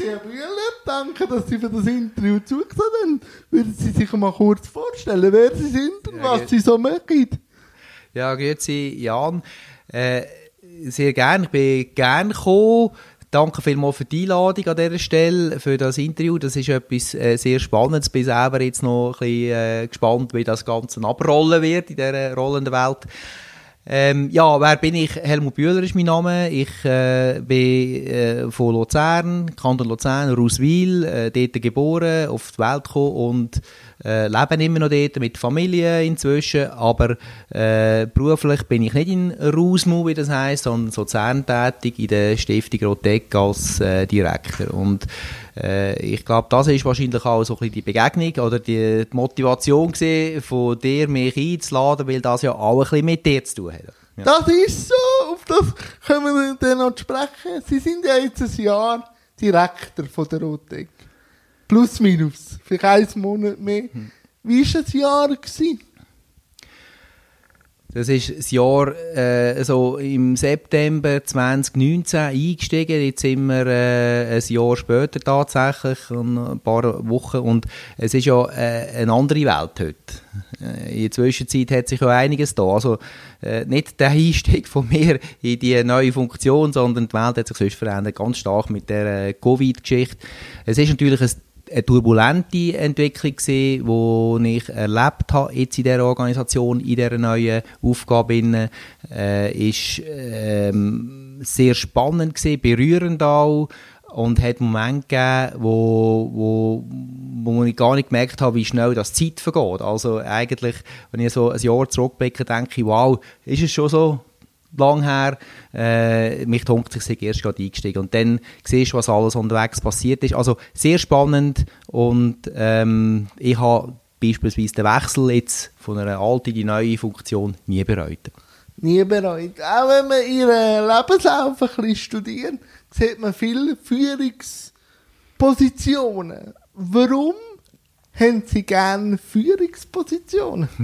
Herr Bühler. Danke, dass Sie für das Interview zugesagt haben. Würden Sie sich mal kurz vorstellen, wer Sie sind und Ja, was. Sie so mögen? Ja, grüezi Jan. Äh, sehr gerne. Ich bin gerne gekommen. Danke vielmals für die Einladung an dieser Stelle, für das Interview. Das ist etwas äh, sehr Spannendes. Ich bin selber jetzt noch ein bisschen äh, gespannt, wie das Ganze abrollen wird in dieser rollenden Welt. Ähm, ja, wer bin ich? Helmut Bühler ist mein Name. Ich äh, bin äh, von Luzern, Kanton Luzern, Ruswil, äh, dort geboren, auf die Welt gekommen und äh, lebe immer noch dort mit Familie inzwischen. Aber äh, beruflich bin ich nicht in Rusmu, wie das heisst, sondern so tätig in der Stiftung Rotek als äh, Direktor. Und äh, ich glaube, das ist wahrscheinlich auch so ein bisschen die Begegnung oder die, die Motivation gewesen, von dir mich einzuladen, weil das ja auch ein bisschen mit dir zu tun hat. Ja. Das ist so, auf das können wir dann noch sprechen. Sie sind ja jetzt ein Jahr Direktor von der Rotec. Plus, minus. Vielleicht einen Monat mehr. Hm. Wie war das Jahr? Gewesen? Das ist das Jahr äh, so im September 2019 eingestiegen. Jetzt sind wir äh, ein Jahr später tatsächlich, ein paar Wochen. Und es ist ja äh, eine andere Welt heute. Äh, in der Zwischenzeit hat sich ja einiges da. Also äh, nicht der Einstieg von mir in die neue Funktion, sondern die Welt hat sich sonst verändert, ganz stark mit der äh, Covid-Geschichte. Es ist natürlich ein eine turbulente Entwicklung gewesen, die ich erlebt habe jetzt in dieser Organisation, in dieser neuen Aufgabe. Innen, äh, ist ähm, sehr spannend gewesen, berührend auch und hat Momente gegeben, wo, wo, wo ich gar nicht gemerkt habe, wie schnell das Zeit vergeht. Also eigentlich, wenn ich so ein Jahr zurückblicke, denke ich, wow, ist es schon so lang her. Äh, mich dunkt, ich sei erst gerade eingestiegen. Und dann siehst du, was alles unterwegs passiert ist. Also sehr spannend und ähm, ich habe beispielsweise den Wechsel jetzt von einer alten in die neue Funktion nie bereut. Nie bereut. Auch wenn man ihren Lebenslauf ein bisschen studiert, sieht man viele Führungspositionen. Warum haben Sie gerne Führungspositionen?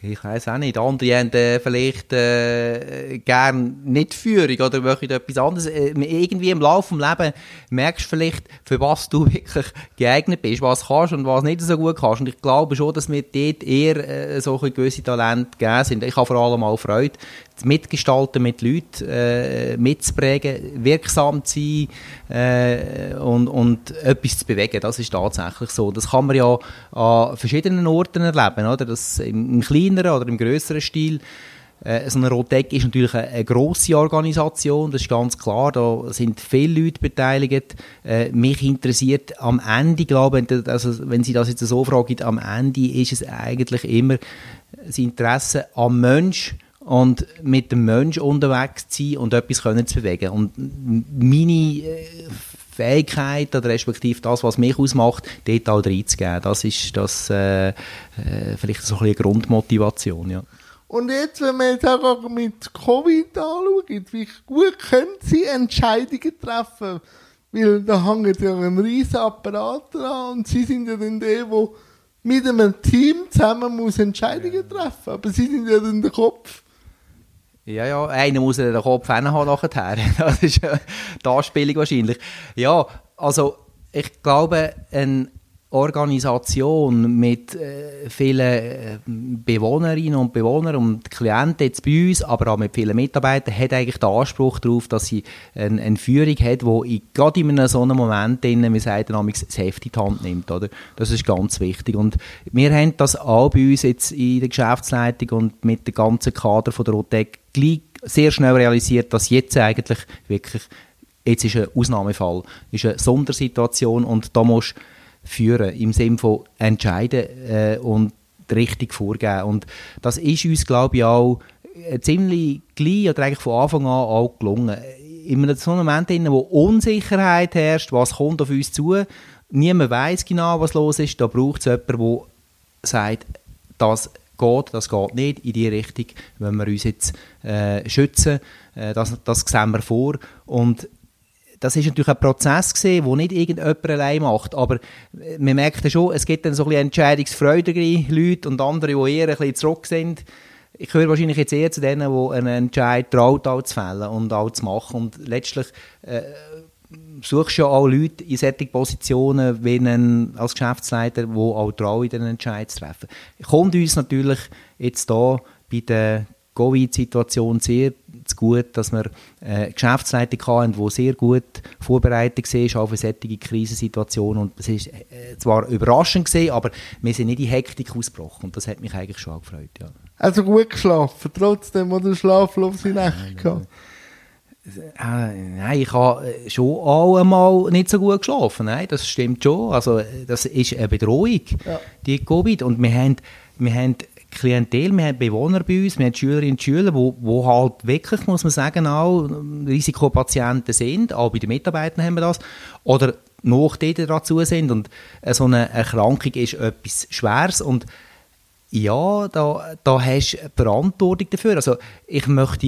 Ich weiß auch nicht. Andere haben äh, vielleicht äh, gern nicht Führung oder möchten etwas anderes. Äh, irgendwie im Laufe des Lebens merkst du vielleicht, für was du wirklich geeignet bist, was kannst und was nicht so gut kannst. Und ich glaube schon, dass mir dort eher äh, solche gewisse Talente gegeben sind. Ich habe vor allem auch Freude, Mitgestalten mit Leuten äh, mitzuprägen, wirksam zu sein äh, und, und etwas zu bewegen. Das ist tatsächlich so. Das kann man ja an verschiedenen Orten erleben, oder? Das im, im kleineren oder im größeren Stil. Äh, so eine Rotec ist natürlich eine, eine grosse Organisation, das ist ganz klar, da sind viele Leute beteiligt. Äh, mich interessiert am Ende, glaube ich, also wenn Sie das jetzt so fragen, am Ende ist es eigentlich immer das Interesse am Mensch und mit dem Mensch unterwegs zu sein und etwas können zu bewegen. Und meine äh, Fähigkeit oder respektive das, was mich ausmacht, dort auch reinzugeben. Das ist das, äh, äh, vielleicht so ein bisschen eine Grundmotivation, ja. Und jetzt, wenn wir jetzt auch mit Covid anschauen, wie gut können Sie Entscheidungen treffen? Weil da hängt ja ein riesen Apparat dran und Sie sind ja dann der, der mit einem Team zusammen muss Entscheidungen treffen. Aber Sie sind ja dann der Kopf. Ja, ja, einer muss ja den Kopf haben nachher. Das ist die Anspielung wahrscheinlich. Ja, also ich glaube, eine Organisation mit äh, vielen äh, Bewohnerinnen und Bewohnern und Klienten jetzt bei uns, aber auch mit vielen Mitarbeitern, hat eigentlich den Anspruch darauf, dass sie eine, eine Führung hat, die gerade in so einem Moment, drin, wir sagen damals, das Heft in die Hand nimmt. Oder? Das ist ganz wichtig. Und wir haben das auch bei uns jetzt in der Geschäftsleitung und mit dem ganzen Kader von der gleich sehr schnell realisiert, dass jetzt eigentlich wirklich, jetzt ist ein Ausnahmefall, ist eine Sondersituation und da musst du führen, im Sinne von entscheiden äh, und richtig vorgeben. Und das ist uns, glaube ich, auch äh, ziemlich gleich oder eigentlich von Anfang an auch gelungen. In einem so einem Moment, in wo Unsicherheit herrscht, was kommt auf uns zu, niemand weiß genau, was los ist, da braucht es jemanden, der sagt, das geht, das geht nicht in die Richtung, wenn wir uns jetzt äh, schützen, äh, das, das sehen wir vor und das ist natürlich ein Prozess gesehen, wo nicht irgendjemand allein macht, aber man merkt ja schon, es gibt dann so ein bisschen Leute und andere, die eher ein bisschen zurück sind. Ich gehöre wahrscheinlich jetzt eher zu denen, die einen Entscheid traut, auch zu fällen und auch zu machen und letztlich äh, suchst ja auch Leute in solchen Positionen wie einen, als Geschäftsleiter, die auch trauen, den Entscheid zu treffen. Kommt uns natürlich jetzt da bei der Covid-Situation sehr zu gut, dass wir äh, Geschäftsleiter hatten, die sehr gut vorbereitet waren auf eine solche Krisensituation. Und es ist äh, zwar überraschend gewesen, aber wir sind nicht in Hektik ausgebrochen. Und das hat mich eigentlich schon gefreut, ja. Also gut geschlafen, trotzdem oder schlaflose Nächte gehabt? Äh, nein, ich habe schon auch einmal nicht so gut geschlafen. Nein, das stimmt schon. Also, das ist eine Bedrohung, ja. die Covid. Und wir haben, wir haben Klientel, wir haben Bewohner bei uns, wir haben Schülerinnen und Schüler, die wo halt wirklich, muss man sagen, auch Risikopatienten sind. Auch bei den Mitarbeitern haben wir das. Oder noch dazu sind. Und so eine Erkrankung ist etwas Schweres. Und ja, da, da hast du Verantwortung dafür. Also ich möchte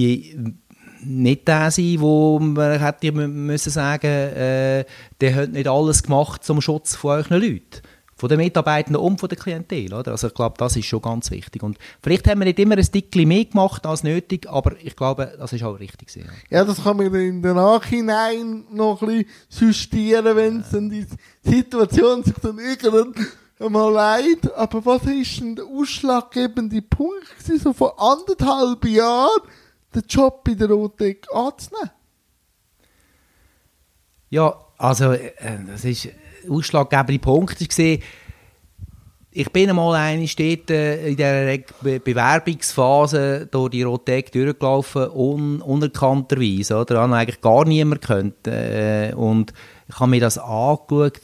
nicht der sein, wo man hätte müssen sagen, äh, der hat nicht alles gemacht zum Schutz von euren Leuten. Von den Mitarbeitenden und von der Klientel. Oder? Also ich glaube, das ist schon ganz wichtig. Und vielleicht haben wir nicht immer ein Stückchen mehr gemacht als nötig, aber ich glaube, das ist auch richtig. Ja. ja, das kann man in der Nachhinein noch ein bisschen justieren, wenn es dann die Situation sich dann irgendwann mal leid. Aber was ist denn der ausschlaggebende Punkt gewesen, so vor anderthalb Jahren, den Job bei der Rotec anzunehmen? Ja, also äh, das ist ein ausschlaggebender Punkt war, ich bin einmal eine dort in dieser Bewerbungsphase durch die Rotec durchgelaufen, un unerkannterweise. Oder? Habe eigentlich gar niemand gekannt. Äh, und ich habe mir das angeschaut,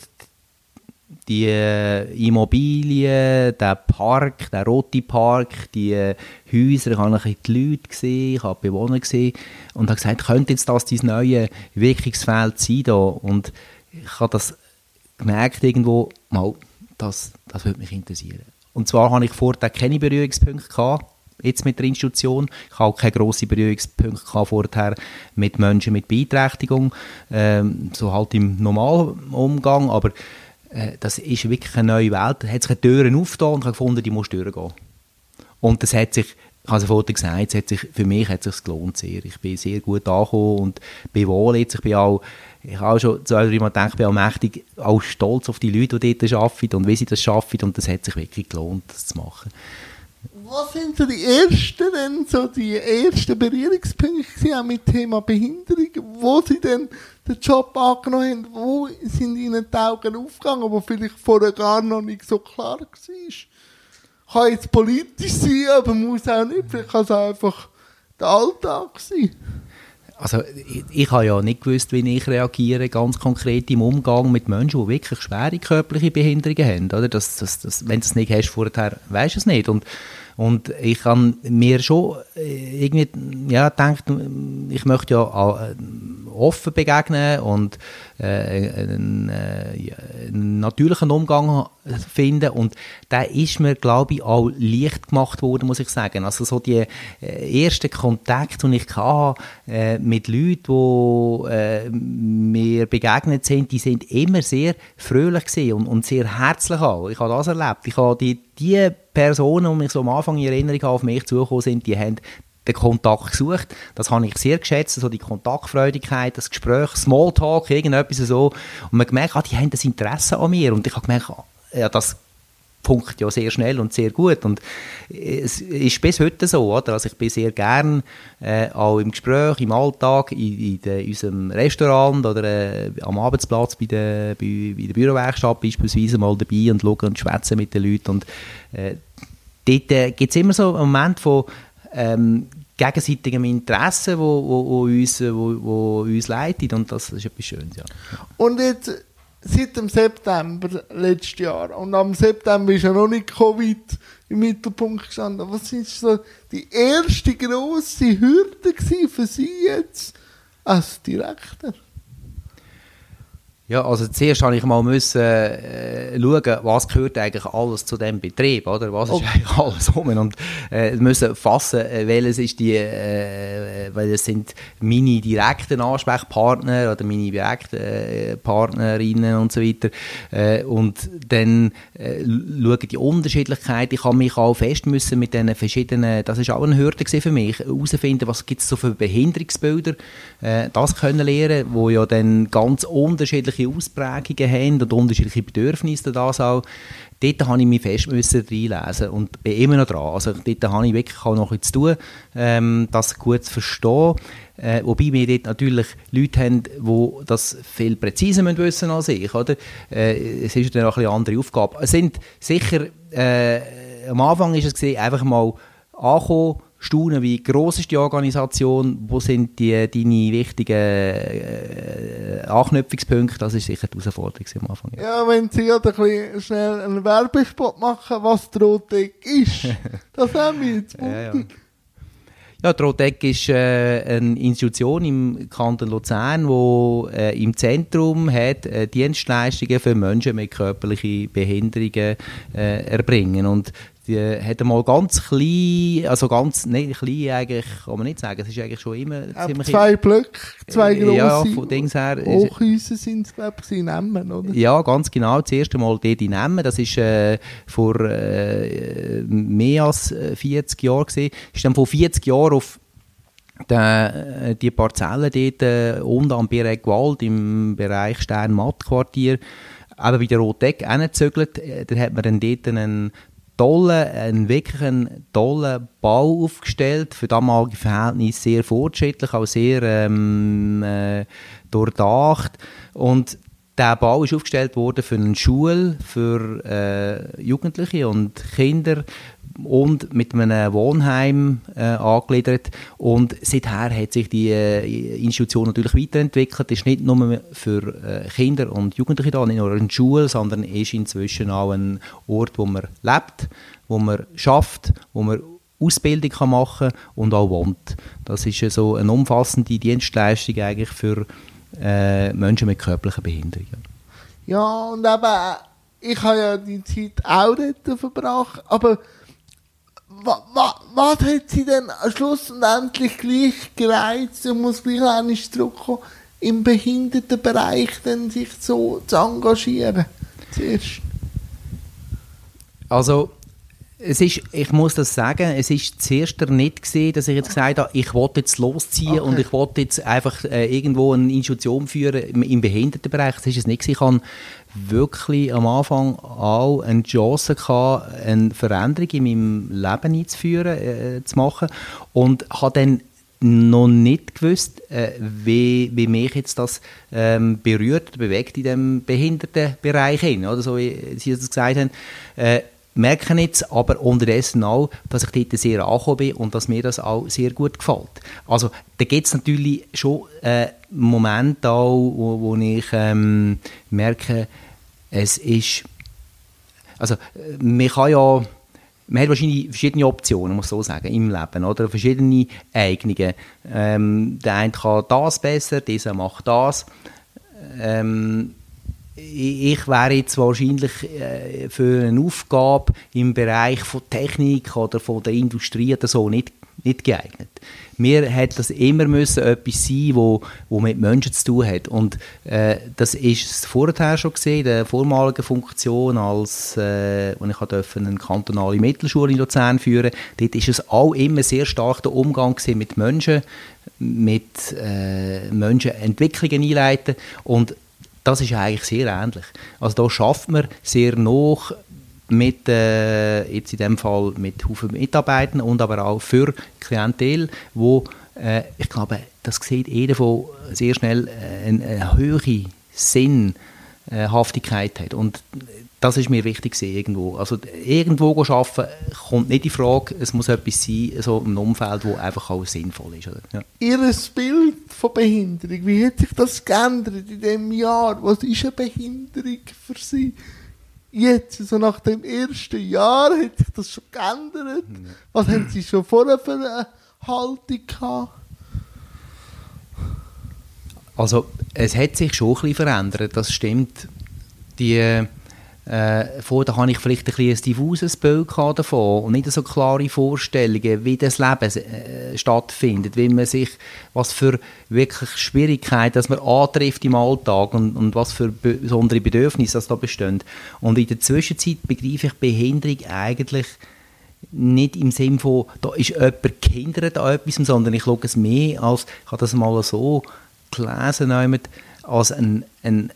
die äh, Immobilien, der Park, der rote Park, die äh, Häuser, ich habe die Leute gesehen, ich habe Bewohner gesehen und habe gesagt, könnte jetzt das dein neue Wirkungsfeld sein da? Und ich habe das gemerkt irgendwo, mal, das, das würde mich interessieren. Und zwar habe ich vorher keine Berührungspunkte gehabt, jetzt mit der Institution. Ich habe auch keine grossen Berührungspunkte gehabt vorher mit Menschen mit Beeinträchtigung, ähm, so halt im normalen Umgang, aber äh, das ist wirklich eine neue Welt. Da hat sich Türen aufgetan und ich habe gefunden, die muss durchgehen. Und das hat sich, ich habe es vorhin gesagt, hat sich, für mich hat es sich gelohnt sehr. Ich bin sehr gut angekommen und bin wohl jetzt. Ich bin auch, ich habe auch schon zwei, drei Mal gedacht, ich bin auch mächtig, auch stolz auf die Leute, die dort arbeiten und wie sie das arbeiten und das hat sich wirklich gelohnt, das zu machen. Was sind so die ersten, denn so die ersten Berührungspunkte auch mit Thema Behinderung, wo sie denn den Job angenommen haben, wo sind ihnen die Augen aufgegangen, wo vielleicht vorher gar noch nicht so klar war? Kann jetzt politisch sein, aber muss auch nicht, vielleicht kann es einfach der Alltag sein. Also ich, ich habe ja nicht gewusst, wie ich reagiere, ganz konkret im Umgang mit Menschen, die wirklich schwere körperliche Behinderungen haben. Oder? Das, das, das, wenn du es nicht hast vorher, weißt du es nicht. Und und ich habe mir schon äh, irgendwie ja, gedacht, ich möchte ja äh, offen begegnen und äh, äh, einen, natürlichen Umgang finden und da ist mir, glaube ich, auch leicht gemacht worden, muss ich sagen. Also so die äh, ersten Kontakte, die ich hatte mit Leuten, die mir begegnet sind, die sind immer sehr fröhlich und, und sehr herzlich auch. Ich habe das erlebt. Ich habe die die Personen, die mich so am Anfang in Erinnerung auf mich zugekommen sind, die haben den Kontakt gesucht. Das habe ich sehr geschätzt, so die Kontaktfreudigkeit, das Gespräch, Smalltalk, irgendetwas so. Und man gemerkt, ah, die haben das Interesse an mir. Und ich habe gemerkt, ah, ja, das Punkt ja sehr schnell und sehr gut. Und es ist bis heute so, oder? Also ich bin sehr gern äh, auch im Gespräch, im Alltag, in, in, de, in unserem Restaurant oder äh, am Arbeitsplatz bei der, bei, bei Bürowerkstatt beispielsweise mal dabei und schauen und schwätzen mit den Leuten. Und äh, dort äh, gibt es immer so einen Moment von ähm, gegenseitigem Interesse, wo, wo, wo, uns, wo, wo uns leitet und das ist etwas Schönes, ja. Und jetzt seit dem September letztes Jahr. Und am September ist ja noch nicht Covid im Mittelpunkt gestanden. Was sind so die erste grosse Hürde für Sie jetzt als Direktor? Ja, also zuerst habe ich mal müssen, äh, schauen, was gehört eigentlich alles zu dem Betrieb, oder? Was ist eigentlich alles rum? Und äh, müssen fassen, äh, welches ist die, äh, weil es sind meine direkten Ansprechpartner oder meine direkten äh, Partnerinnen und so weiter. Äh, und dann äh, schauen die Unterschiedlichkeit. Ich habe mich auch fest müssen mit diesen verschiedenen, das ist auch eine Hürde für mich, herausfinden, was gibt es so für Behinderungsbilder, äh, das können lernen, wo ja dann ganz unterschiedlich unterschiedliche Ausprägungen haben und unterschiedliche Bedürfnisse das auch. Dort habe ich mich fest müssen reinlesen und bin immer noch dran. Also dort habe ich wirklich auch noch etwas zu tun, ähm, das gut zu verstehen. Äh, wobei wir dort natürlich Leute haben, die das viel präziser wissen als ich. Oder? Äh, es ist dann auch eine andere Aufgabe. Es sind sicher, äh, am Anfang ist es gesehen, einfach mal ankommen, staunen, wie gross ist die Organisation, wo sind die, deine wichtigen äh, Anknüpfungspunkte, das ist sicher die Herausforderung am Anfang. Ja, ja wenn Sie gerade ein bisschen schnell einen Werbespot machen, was Trotec ist, das haben wir jetzt ja, ja. ja, Trotec ist äh, eine Institution im Kanton Luzern, die äh, im Zentrum hat, äh, Dienstleistungen für Menschen mit körperlichen Behinderungen äh, erbringen. Und die hat mal ganz klein, also ganz, nein, klein eigentlich, kann man nicht sagen, es ist eigentlich schon immer ziemlich... Zwei Blöcke, zwei grosse ja, von Dings her, Hochhäuser sind es, glaube ich, in Emmen, oder? Ja, ganz genau, das erste Mal dort in Emmen, das ist äh, vor äh, mehr als 40 Jahren gewesen, ist dann vor 40 Jahren auf die, die Parzellen dort äh, unten am Bireg-Wald im Bereich Stern-Matt-Quartier eben bei der Roteck hingezögert. Äh, da hat man dann dort einen tollen, einen wirklich einen tollen Bau aufgestellt, für damalige Verhältnisse sehr fortschrittlich, auch sehr ähm, äh, durchdacht. Und der Bau ist aufgestellt worden für eine Schule für äh, Jugendliche und Kinder und mit einem Wohnheim äh, angegliedert. Und seither hat sich die äh, Institution natürlich weiterentwickelt. Ist nicht nur für äh, Kinder und Jugendliche da, nicht nur eine Schule, sondern ist inzwischen auch ein Ort, wo man lebt, wo man schafft, wo man Ausbildung kann machen und auch wohnt. Das ist so eine umfassende Dienstleistung eigentlich für äh, Menschen mit körperlichen Behinderungen. Ja, und eben, ich habe ja die Zeit auch dort verbracht, aber was, was, was hat sie denn schlussendlich gleich gereizt, ich muss gleich einmal zurückkommen, im Behindertenbereich denn sich so zu engagieren? Zuerst. Also, es ist, ich muss das sagen, es ist zuerst nicht gesehen, dass ich jetzt gesagt habe, ich wollte jetzt losziehen okay. und ich wollte jetzt einfach äh, irgendwo eine Institution führen im, im Behindertenbereich. Das ist es nicht. Ich habe wirklich am Anfang auch eine Chance gehabt, eine Veränderung in meinem Leben einzuführen, äh, zu machen und habe dann noch nicht gewusst, äh, wie, wie mich jetzt das ähm, berührt, bewegt in dem Behindertenbereich hin, oder so wie Sie das gesagt haben. Äh, merke jetzt aber unterdessen auch, dass ich dort sehr angekommen bin und dass mir das auch sehr gut gefällt. Also da gibt es natürlich schon äh, Momente auch, wo, wo ich ähm, merke, es ist, also man kann ja, man hat wahrscheinlich verschiedene Optionen, muss so sagen, im Leben, oder? Verschiedene Eignungen. Ähm, der eine kann das besser, dieser macht das. Ähm, ich wäre jetzt wahrscheinlich äh, für eine Aufgabe im Bereich von Technik oder von der Industrie oder so nicht, nicht geeignet. Mir hat das immer müssen etwas sein, wo, wo mit Menschen zu tun hat. Und äh, das ist vorher schon gesehen, der vormaligen Funktion, als äh, und ich durfte eine kantonale Mittelschule in Luzern führen. Dort ist es auch immer sehr stark der Umgang mit Menschen, mit äh, Menschen Entwicklungen einleiten und das ist eigentlich sehr ähnlich. Also da schafft man sehr noch mit, äh, jetzt in dem Fall mit Haufen Mitarbeitern und aber auch für Klientel, wo äh, ich glaube, das sieht jeder von sehr schnell äh, eine, eine höhere Sinnhaftigkeit hat. Und das ist mir wichtig irgendwo. Also irgendwo arbeiten kommt nicht in Frage. Es muss etwas sein, so ein Umfeld, wo einfach auch sinnvoll ist. Oder? Ja. Ihr Bild von Behinderung, wie hat sich das geändert in diesem Jahr? Was ist eine Behinderung für Sie? Jetzt, so nach dem ersten Jahr, hat sich das schon geändert? Was haben Sie schon vorher für eine Haltung gehabt? Also es hat sich schon ein bisschen verändert, das stimmt. Die äh, vorher hatte ich vielleicht ein, bisschen ein diffuses Bild davon und nicht so klare Vorstellungen, wie das Leben äh, stattfindet, wie man sich, was für wirklich Schwierigkeiten dass man antrifft im Alltag und, und was für besondere Bedürfnisse das da bestehen. Und in der Zwischenzeit begreife ich Behinderung eigentlich nicht im Sinne von, da ist jemand gehindert an etwas, sondern ich schaue es mehr als, ich habe das mal so gelesen, als ein, ein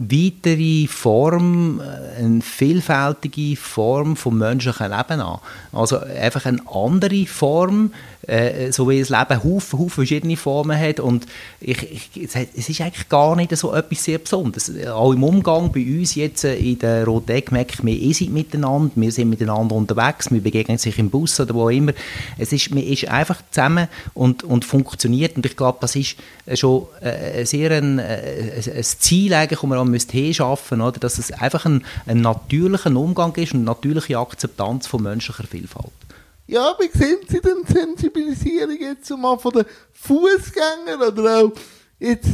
weitere Form, äh, eine vielfältige Form vom menschlichen Leben an. Also einfach eine andere Form, äh, so wie das Leben Haufen, Haufen verschiedene Formen hat und ich, ich, es ist eigentlich gar nicht so etwas sehr Besonderes. Auch im Umgang bei uns jetzt äh, in der Rotek merke ich, wir sind miteinander, wir sind miteinander unterwegs, wir begegnen sich im Bus oder wo immer. Es ist, man ist einfach zusammen und, und funktioniert und ich glaube, das ist schon äh, sehr ein, äh, ein Ziel eigentlich, das man müsste schaffen, oder? dass es einfach ein, ein natürlicher Umgang ist und eine natürliche Akzeptanz von menschlicher Vielfalt. Ja, wie sehen Sie denn die Sensibilisierung jetzt mal von den Fußgängern oder auch jetzt,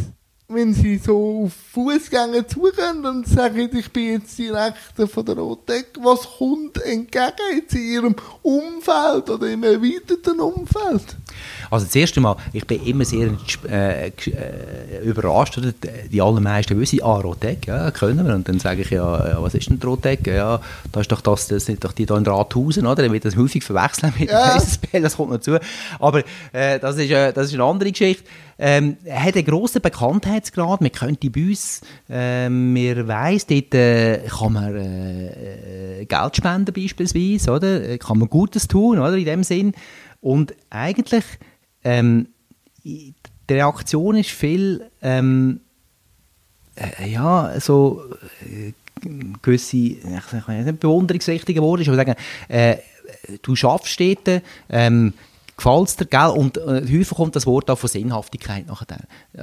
wenn Sie so auf Fußgänger zugehen und sagen, ich bin jetzt direkt von der Rotek, was kommt entgegen jetzt in Ihrem Umfeld oder im erweiterten Umfeld? Also das erste Mal, ich bin immer sehr äh, äh, überrascht, oder? die allermeisten wissen, ah, Rotec, ja, können wir. Und dann sage ich, ja, ja was ist denn Rotec? Ja, da ist doch das, das sind doch die da in Rathausen, oder? Dann wird das häufig verwechseln mit ja. dem SSPL, das kommt noch zu. Aber äh, das, ist, äh, das ist eine andere Geschichte. Ähm, er hat einen grossen Bekanntheitsgrad, man könnte bei uns, äh, man weiss, dort äh, kann man äh, äh, Geld spenden beispielsweise, oder? Kann man Gutes tun, oder? In dem Sinn. Und eigentlich ähm, die Reaktion ist viel, ähm, äh, ja, so äh, gewisse, ich sage nicht bewunderungsrichtige Worte, würde sagen, äh, du schaffst dort, ähm, gefällt gell? Und äh, häufig kommt das Wort auch von Sinnhaftigkeit nachher.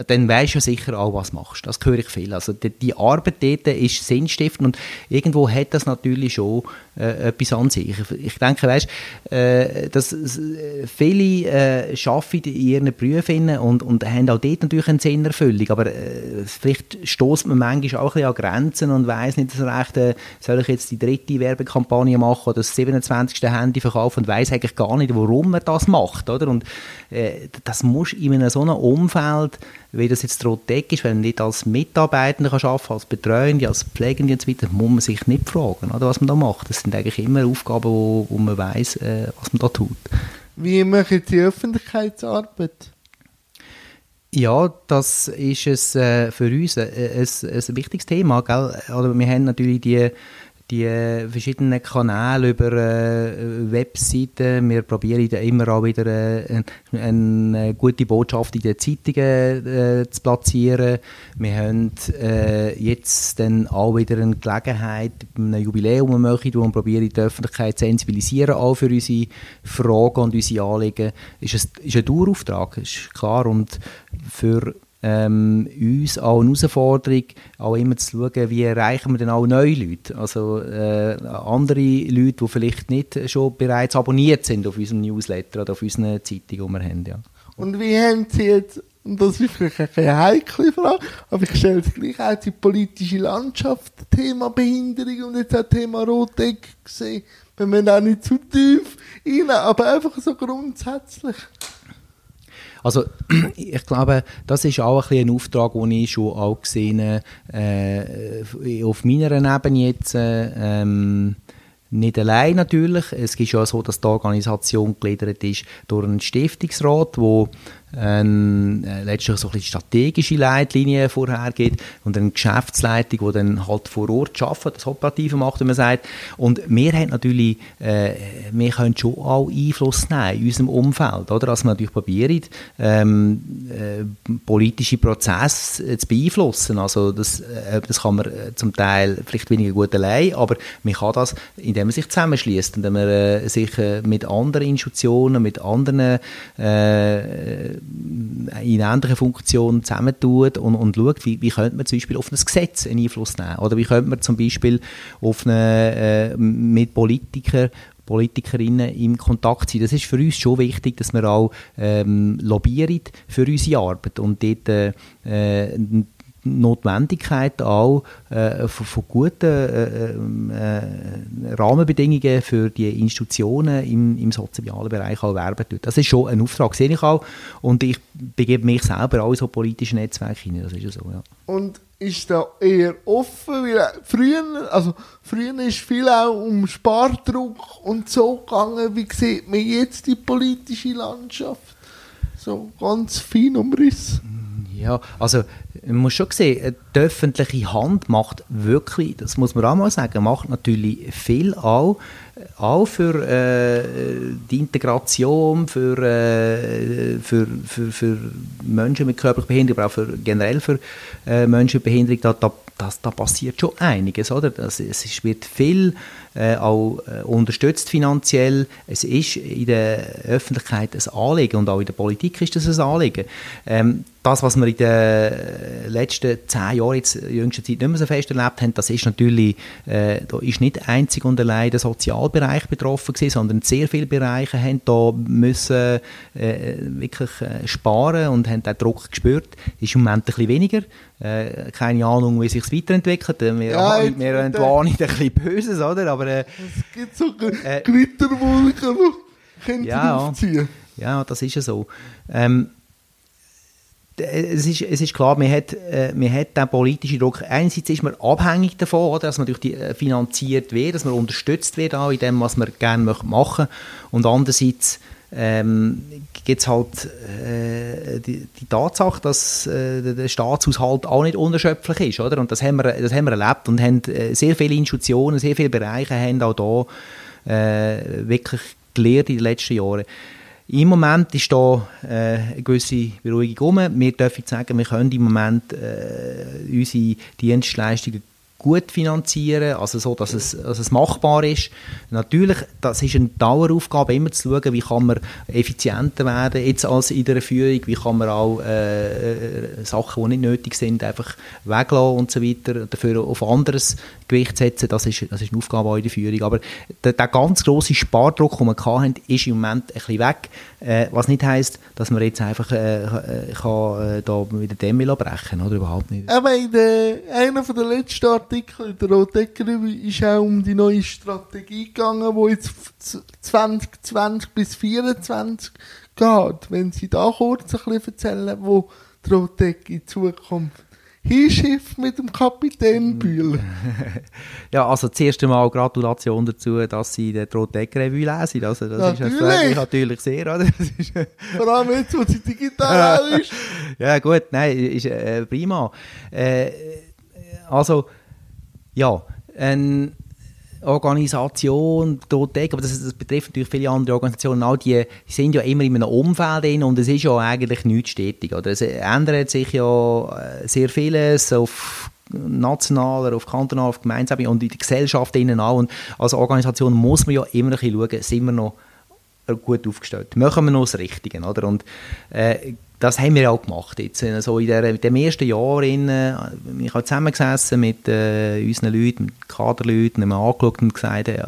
Dann weisst du ja sicher auch, was machst. Das höre ich viel. Also die, die Arbeit dort ist sinnstiftend und irgendwo hat das natürlich schon äh, etwas an sich. Ich, ich denke, weißt, äh, dass äh, viele äh, arbeiten in ihren Berufen und, und haben auch dort natürlich eine Sinnerfüllung, aber äh, vielleicht stoßt man manchmal auch ein an Grenzen und weiß nicht so recht, äh, soll ich jetzt die dritte Werbekampagne machen oder das 27. Handy verkaufen und weiß eigentlich gar nicht, warum man das macht macht. Oder? Und äh, das muss in einem so einem Umfeld, wie das jetzt Rotec ist, wenn du nicht als Mitarbeitender kannst arbeiten als Betreuende, als Pflegende und so weiter, muss man sich nicht fragen, oder, was man da macht. Das sind eigentlich immer Aufgaben, wo, wo man weiß, äh, was man da tut. Wie macht die Öffentlichkeitsarbeit? Ja, das ist es, äh, für uns ein, ein, ein wichtiges Thema. Gell? Oder wir haben natürlich die die verschiedenen Kanäle über äh, Webseiten. Wir probieren immer auch wieder äh, eine, gute Botschaft in den Zeitungen äh, zu platzieren. Wir haben äh, jetzt dann auch wieder eine Gelegenheit, ein Jubiläum möchten, wo wir probieren, die Öffentlichkeit zu sensibilisieren, auch für unsere Fragen und unsere Anliegen. Ist, ist ein Dauerauftrag, ist klar. Und für ähm, uns auch eine Herausforderung, auch immer zu schauen, wie erreichen wir denn auch neue Leute. Also äh, andere Leute, die vielleicht nicht schon bereits abonniert sind auf unserem Newsletter oder auf unseren Zeitungen, die wir haben. Ja. Und wie haben Sie jetzt, und das ist vielleicht eine heikle Frage, aber ich stelle es gleich auch, die politische Landschaft, Thema Behinderung und jetzt auch Thema Roteck gesehen, wenn man auch nicht zu tief rein, aber einfach so grundsätzlich. Also ich glaube, das ist auch ein, ein Auftrag, den ich schon auch gesehen äh, auf meiner Ebene jetzt. Äh, ähm, nicht allein natürlich. Es ist ja so, dass die Organisation gegliedert ist durch einen Stiftungsrat, wo ähm, letztlich so ein strategische Leitlinien vorhergeht und eine Geschäftsleitung, die dann halt vor Ort arbeitet, das Operative macht, wie man sagt. Und wir haben natürlich, äh, wir können schon auch Einfluss nehmen in unserem Umfeld, oder? Dass wir natürlich probieren, ähm, äh, politische Prozesse zu beeinflussen. Also das, äh, das kann man äh, zum Teil vielleicht weniger gut allein, aber man kann das, indem man sich zusammenschließt, indem man äh, sich äh, mit anderen Institutionen, mit anderen äh, in ähnlichen Funktionen zusammentut und, und schaut, wie, wie könnte man zum Beispiel auf ein Gesetz einen Einfluss nehmen oder wie könnte man zum Beispiel auf eine, äh, mit Politikern Politikerinnen im Kontakt sind. Das ist für uns schon wichtig, dass wir auch ähm, lobbyieren für unsere Arbeit und dort äh, Notwendigkeit auch äh, von, von, guten äh, äh, Rahmenbedingungen für die Institutionen im, im sozialen Bereich auch werben tut. Das ist schon ein Auftrag, sehe ich auch. Und ich begebe mich selber auch in so politische Netzwerke hinein. Das ist ja so, ja. Und ist da eher offen, weil früher, also früher ist viel auch um Spardruck und so gegangen. Wie sieht man jetzt die politische Landschaft? So ganz fein umriss. Ja, also man muss schon sehen, die öffentliche Hand macht wirklich, das muss man auch mal sagen, macht natürlich viel auch, auch für äh, die Integration, für, äh, für, für, für Menschen mit körperlicher Behinderung, aber auch für, generell für äh, Menschen mit Behinderung, da, da, das, da passiert schon einiges, oder? Das, es wird viel äh, auch äh, unterstützt finanziell. Es ist in der Öffentlichkeit ein Anliegen und auch in der Politik ist das ein Anliegen. Ähm, das, was wir in den letzten zehn Jahren, jetzt in jüngster Zeit nicht mehr so fest erlebt haben, das ist natürlich, äh, da ist nicht einzig und allein der Sozialbereich betroffen gewesen, sondern sehr viele Bereiche haben da müssen äh, wirklich äh, sparen und haben den Druck gespürt. Ist im Moment ein bisschen weniger. Äh, keine Ahnung, wie sich weiterentwickelt. Wir, ja, wir, wir entwarnen ein bisschen Böses, oder? Aber, äh, es gibt so äh, Gewitterwolken, die ja, aufziehen. Ja, das ist ja so. Ähm, es ist, es ist klar, man hat, äh, man hat den politischen Druck. Einerseits ist man abhängig davon, oder, dass man durch die, äh, finanziert wird, dass man unterstützt wird auch in dem, was man gerne machen möchte. Und andererseits ähm, gibt es halt äh, die, die, Tatsache, dass äh, der Staatshaushalt auch nicht unerschöpflich ist. Oder? Und das haben, wir, das haben wir erlebt und haben äh, sehr viele Institutionen, sehr viele Bereiche haben auch da äh, wirklich gelernt in den letzten Jahren. Im Moment ist da äh, eine gewisse Beruhigung rum. Wir dürfen sagen, wir können im Moment äh, unsere Dienstleistungen gut finanzieren, also so, dass es, dass es machbar ist. Natürlich, das ist eine Daueraufgabe, immer zu schauen, wie kann man effizienter werden, jetzt als in der Führung, wie kann man auch äh, äh, Sachen, die nicht nötig sind, einfach weglassen und so weiter, dafür auf anderes Gewicht setzen, das ist, das ist eine Aufgabe auch in der Führung. Aber der, der ganz grosse Spardruck, den wir hatten, ist im Moment ein bisschen weg, äh, was nicht heisst, dass man jetzt einfach äh, äh kann, äh, da wieder Dämme brechen oder überhaupt nicht. Aber in der, einer der letzten Artikel in der Rotecker ist auch um die neue Strategie gegangen, die jetzt 2020 bis 2024 geht. Wenn Sie da kurz ein bisschen erzählen, wo die Rotec in Zukunft Hinschiff mit dem Kapitän Bühl. ja, also zuerst einmal Gratulation dazu, dass Sie die Trotek-Revue lesen. Also, das natürlich. ist natürlich sehr, oder? Vor allem jetzt, wo sie digital ist. ja, gut, nein, ist äh, prima. Äh, also, ja, ein Organisation, Totec, aber das, das, betrifft natürlich viele andere Organisationen, auch die, die sind ja immer in einem Umfeld drin und es ist ja eigentlich nichts stetig. Oder? Es ändert sich ja äh, sehr vieles auf nationaler, auf kantonaler, auf Gemeinsamer und in der Gesellschaft innen auch. Und als Organisation muss man ja immer ein bisschen schauen, sind wir noch gut aufgestellt. Machen wir noch das Richtige, oder? Und äh, das haben wir auch gemacht. Jetzt, also in, der, in dem ersten Jahr, in, ich habe zusammengesessen mit äh, unseren Leuten, mit Kaderleuten, haben angeschaut und gesagt, äh,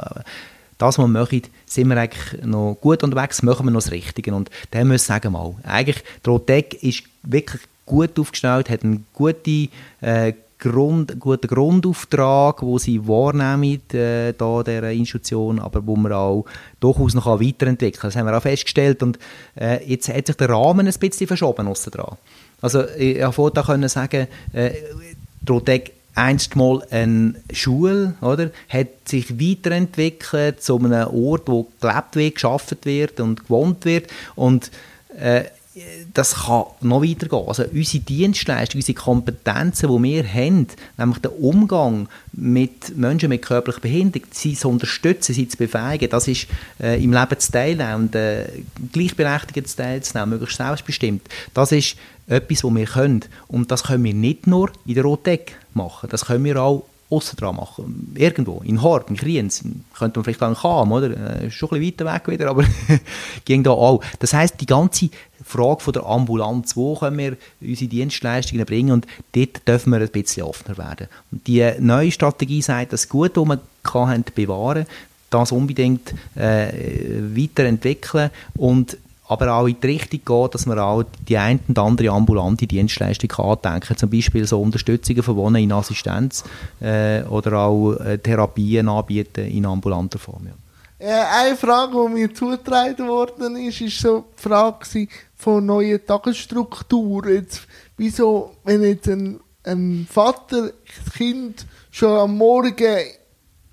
das, was wir machen, sind wir eigentlich noch gut unterwegs, machen wir noch das Richtige. Und dann müssen wir sagen, mal, eigentlich, die Rotec ist wirklich gut aufgestellt, hat eine gute äh, Grund, guten Grundauftrag, wo sie wahrnehmen, äh, da der Institution, aber wo man auch durchaus noch weiterentwickeln kann. Das haben wir auch festgestellt und äh, jetzt hat sich der Rahmen ein bisschen verschoben dran. Also ich habe vorhin sagen, äh, einst mal eine Schule, oder, hat sich weiterentwickelt zu einem Ort, wo gelebt wird, geschafft wird und gewohnt wird und äh, das kann noch weitergehen. Also unsere Dienstleistungen, unsere Kompetenzen, die wir haben, nämlich der Umgang mit Menschen mit körperlicher Behinderung, sie zu unterstützen, sie zu befähigen, das ist äh, im Leben zu teilen und äh, gleichberechtigt zu teilzunehmen, möglichst selbstbestimmt. Das ist etwas, was wir können. Und das können wir nicht nur in der Rotec machen, das können wir auch aussen dran machen. Irgendwo, in Hort, in Kriens, könnte man vielleicht auch in Cham, oder? Äh, ist schon ein bisschen weiter weg wieder, aber ging da auch. Das heisst, die ganze Frage von der Ambulanz, wo können wir unsere Dienstleistungen bringen und dort dürfen wir ein bisschen offener werden. Und die neue Strategie sagt, das Gute, das wir hatten, bewahren, das unbedingt äh, weiterentwickeln und aber auch in die Richtung gehen, dass man auch die eine und andere ambulante Dienstleistung andenken Zum Beispiel so Unterstützungen von Wohnen in Assistenz äh, oder auch äh, Therapien anbieten in ambulanter Form. Ja. Äh, eine Frage, die mir zugetragen worden ist, ist so die Frage von neuen Tagesstrukturen. Jetzt, wieso, wenn jetzt ein, ein Vater das Kind schon am Morgen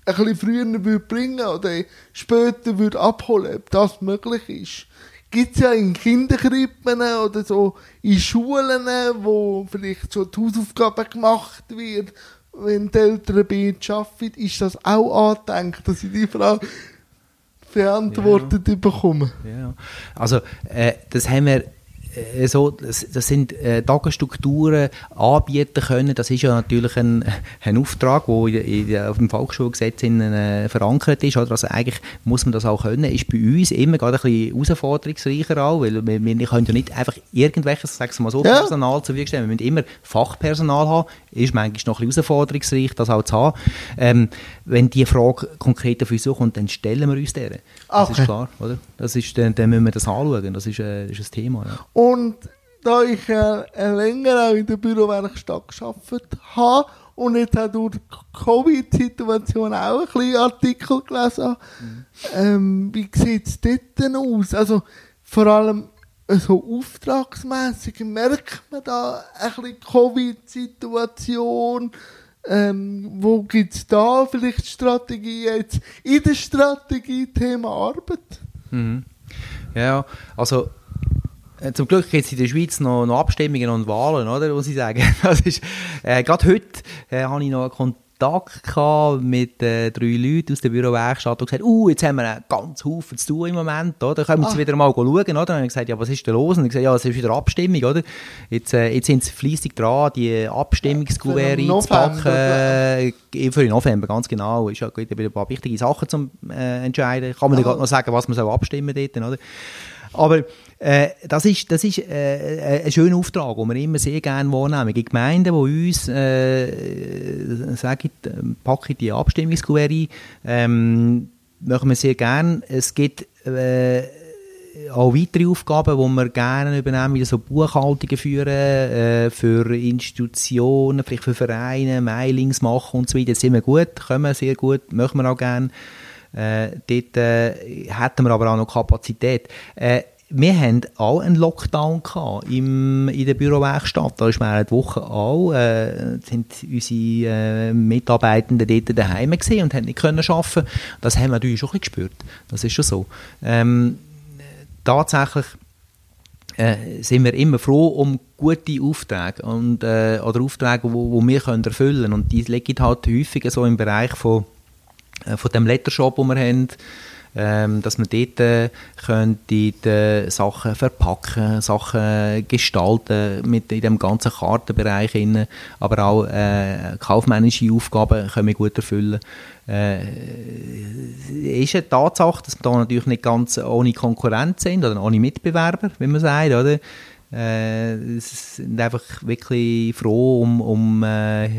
ein bisschen früher würde bringen oder später würde abholen, ob das möglich ist gibt es ja in Kinderkrippen oder so in Schulen, wo vielleicht schon die Hausaufgaben gemacht wird, wenn die Eltern bei arbeiten, ist das auch angedenkt, dass ich die Frage beantwortet ja. bekomme. Ja. Also, äh, das haben wir so, das, das sind äh, Tagesstrukturen anbieten können. Das ist ja natürlich ein, ein Auftrag, der auf dem Volksschulgesetz in, äh, verankert ist. Oder? Also eigentlich muss man das auch können. Ist bei uns immer gerade ein bisschen herausforderungsreicher auch, weil wir, wir können ja nicht einfach irgendwelches, sagen wir mal so, ja. Personal zur Verfügung stellen. Wir müssen immer Fachpersonal haben. Ist manchmal noch ein bisschen herausforderungsreich, das auch zu haben. Ähm, wenn die Frage konkret auf uns kommt, dann stellen wir uns deren. Das okay. ist klar, oder? Das ist, dann, dann müssen wir das anschauen. Das ist, äh, ist ein Thema. Ja. Und da ich äh, länger auch in der Bürowerkstatt gearbeitet habe und jetzt auch durch die Covid-Situation auch ein bisschen Artikel gelesen habe, mhm. ähm, wie sieht es dort denn aus? Also vor allem so auftragsmässig merkt man da ein bisschen Covid-Situation. Ähm, wo gibt es da vielleicht Strategie jetzt in der Strategie Thema Arbeit? Mhm. Ja, also äh, zum Glück gibt es in der Schweiz noch, noch, Abstimmungen und Wahlen, oder, muss ich sagen. Äh, gerade heute äh, habe ich noch einen Kontakt mit äh, drei Leuten aus der Bürowerkstatt und gesagt, uh, jetzt haben wir einen ganz Haufen zu tun im Moment, oder? Können wir jetzt ah. wieder mal schauen, oder? Und dann habe ich gesagt, ja, was ist denn los? Und ich gesagt, ja, es ist wieder Abstimmung, oder? Jetzt, äh, jetzt sind sie fleissig dran, die Abstimmungskuvert ja, einzupacken. Äh, für den November, ganz genau. Ist ja wieder ein paar wichtige Sachen zum äh, entscheiden. Kann man ah. gerade noch sagen, was man so abstimmen dort, oder? Aber äh, das ist, das ist äh, ein schöner Auftrag, den wir immer sehr gerne wahrnehmen. Die Gemeinden, die uns äh, sagen, packen die Abstimmungskuvert ähm, machen wir sehr gerne. Es gibt äh, auch weitere Aufgaben, die wir gerne übernehmen, wie so Buchhaltungen führen, äh, für Institutionen, vielleicht für Vereine, Mailings machen und so weiter. Das sind wir gut, können wir sehr gut, machen wir auch gerne. Äh, dort äh, hätten wir aber auch noch Kapazität. Äh, wir haben auch einen Lockdown gehabt im, in der Bürowerkstatt. Da ist eine Woche auch, äh, sind unsere äh, Mitarbeitenden dort daheim gesehen und haben nicht können arbeiten. Das haben wir natürlich schon ein bisschen gespürt. Das ist schon so. Ähm, tatsächlich äh, sind wir immer froh um gute Aufträge und, äh, oder Aufträge, wo, wo wir können erfüllen können. Und die liegen halt häufig so im Bereich von äh, von dem Lettershop, den wir haben, ähm, dass man dort äh, könnte die Sachen verpacken, Sachen gestalten mit in dem ganzen Kartenbereich inne, aber auch äh, kaufmännische Aufgaben können wir gut erfüllen. Äh, ist eine Tatsache, dass wir da natürlich nicht ganz ohne Konkurrenz sind oder ohne Mitbewerber, wie man sagt, oder? Äh, sind einfach wirklich froh um, um äh,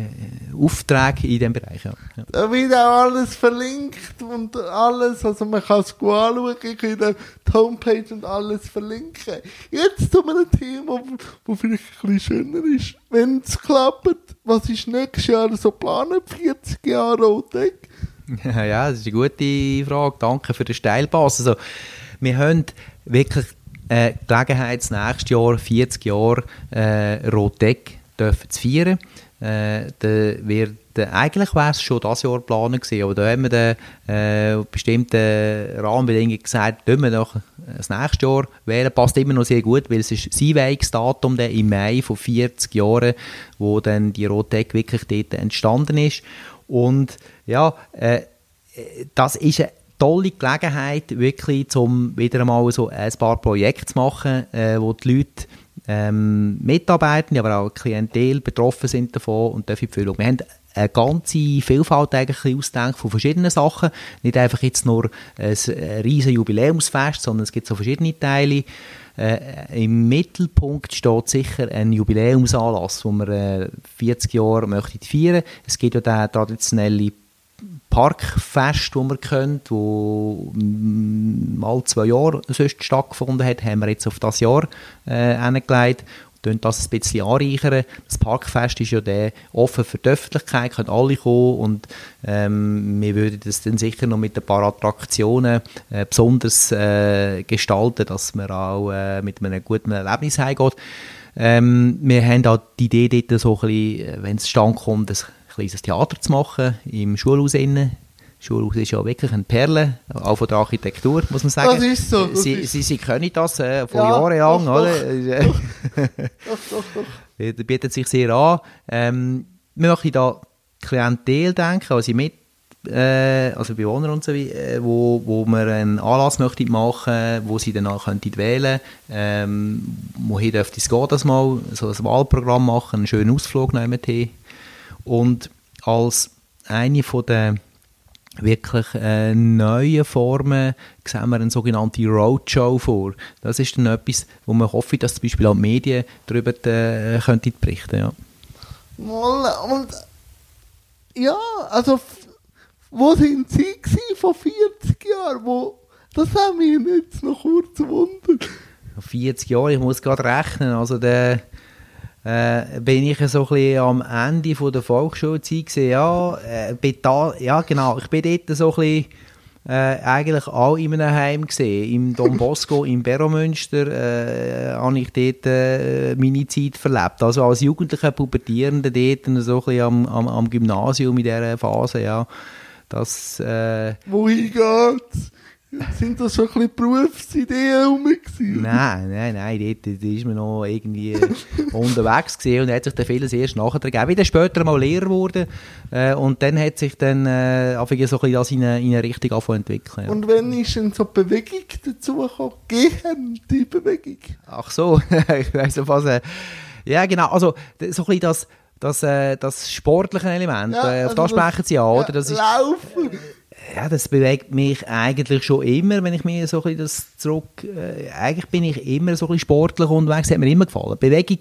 Aufträge in diesem Bereich. Ja. Ja. Da wird auch alles verlinkt und alles, also man kann es gut anschauen, ich kann die Homepage und alles verlinken. Jetzt zu einem Thema, wo vielleicht ein bisschen schöner ist. Wenn es klappt, was ist nächstes Jahr so planen? 40 Jahre Rotek? Ja, ja, das ist eine gute Frage. Danke für den Steilpass. Also, wir haben wirklich äh, Gelegenheit, das nächste Jahr 40 Jahre äh, dürfen zu feiern. Äh, wird, äh, eigentlich wäre es schon das Jahr geplant gewesen, aber da haben wir dann, äh, bestimmte Rahmenbedingungen gesagt, tun wir doch das nächste Jahr wählen. Passt immer noch sehr gut, weil es ist sein Weigsdatum im Mai von 40 Jahren, wo dann die Rotek wirklich dort entstanden ist. Und ja, äh, das ist eine tolle Gelegenheit, wirklich, um wieder einmal so ein paar Projekte zu machen, äh, wo die Leute ähm, mitarbeiten, aber auch Klientel betroffen sind davon und dafür Füllung. Wir haben eine ganze Vielfalt eigentlich ausdenkt von verschiedenen Sachen. Nicht einfach jetzt nur ein, ein riesen Jubiläumsfest, sondern es gibt so verschiedene Teile. Äh, Im Mittelpunkt steht sicher ein Jubiläumsanlass, wo wir äh, 40 Jahre möchten feiern. Es gibt ja den traditionellen Parkfest, das man kennt, wo mm, mal zwei Jahre sonst stattgefunden hat, haben wir jetzt auf das Jahr äh, hingelegt das ein bisschen anreichern. Das Parkfest ist ja der offen für die Öffentlichkeit, können alle kommen und ähm, wir würden das dann sicher noch mit ein paar Attraktionen äh, besonders äh, gestalten, dass man auch äh, mit einem guten Erlebnis heimgeht. Ähm, wir haben auch die Idee dort so ein bisschen, äh, wenn es stand kommt, ein kleines Theater zu machen, im Schulhaus innen. Schulhaus ist ja wirklich eine Perle, auch von der Architektur, muss man sagen. Das ist so. Das sie, ist. sie, sie können das äh, von ja, Jahren lang, doch, oder? Doch. doch, doch, doch. Das bietet sich sehr an. Ähm, wir möchten da Klientel denken, also mit äh, also Bewohner und so weiter, äh, wo, wo man einen Anlass möchte machen, wo sie dann auch könnten wählen, ähm, wohin dürfte es gehen, das mal, so ein Wahlprogramm machen, einen schönen Ausflug nehmen. Und als eine von der wirklich äh, neuen Formen sehen wir eine sogenannte Roadshow vor. Das ist dann etwas, wo man hofft, dass zum Beispiel auch die Medien darüber äh, könnten berichten ja. Und ja, also wo sind Sie vor 40 Jahren? Wo, das haben wir jetzt noch kurz wundern. 40 Jahre, ich muss gerade rechnen. Also der, äh, bin ich so ein bisschen am Ende von der Volksschulzeit gesehen. Ja, äh, bin da, ja genau, ich bin dort so ein bisschen äh, eigentlich auch in einem Heim gesehen. Im Don Bosco, im Beromünster, äh, habe ich dort äh, meine Zeit verlebt. Also als jugendlicher Pubertierender dort, so ein bisschen am, am, am Gymnasium in dieser Phase, ja. Das, äh, Wohin geht's? Sind das schon ein bisschen Berufsideen rum Nein, nein, nein, dort, dort ist man noch irgendwie unterwegs gewesen und hat sich dann vieles erst nachher gegeben. Ich bin später mal Lehrer geworden äh, und dann hat sich dann äh, so ein bisschen das in eine, in eine Richtung entwickeln. Ja. Und wenn ist denn so Bewegung dazu gekommen? Gehen, die Bewegung? Ach so, ich weiss nicht was. Äh, ja, genau, also so ein bisschen das das, äh, das sportliche Element, ja, äh, auf also das sprechen Sie an, oder? Das ist, Laufen! Ja, das bewegt mich eigentlich schon immer, wenn ich mir so ein das zurück... Äh, eigentlich bin ich immer so ein sportlich unterwegs, das hat mir immer gefallen. Bewegung,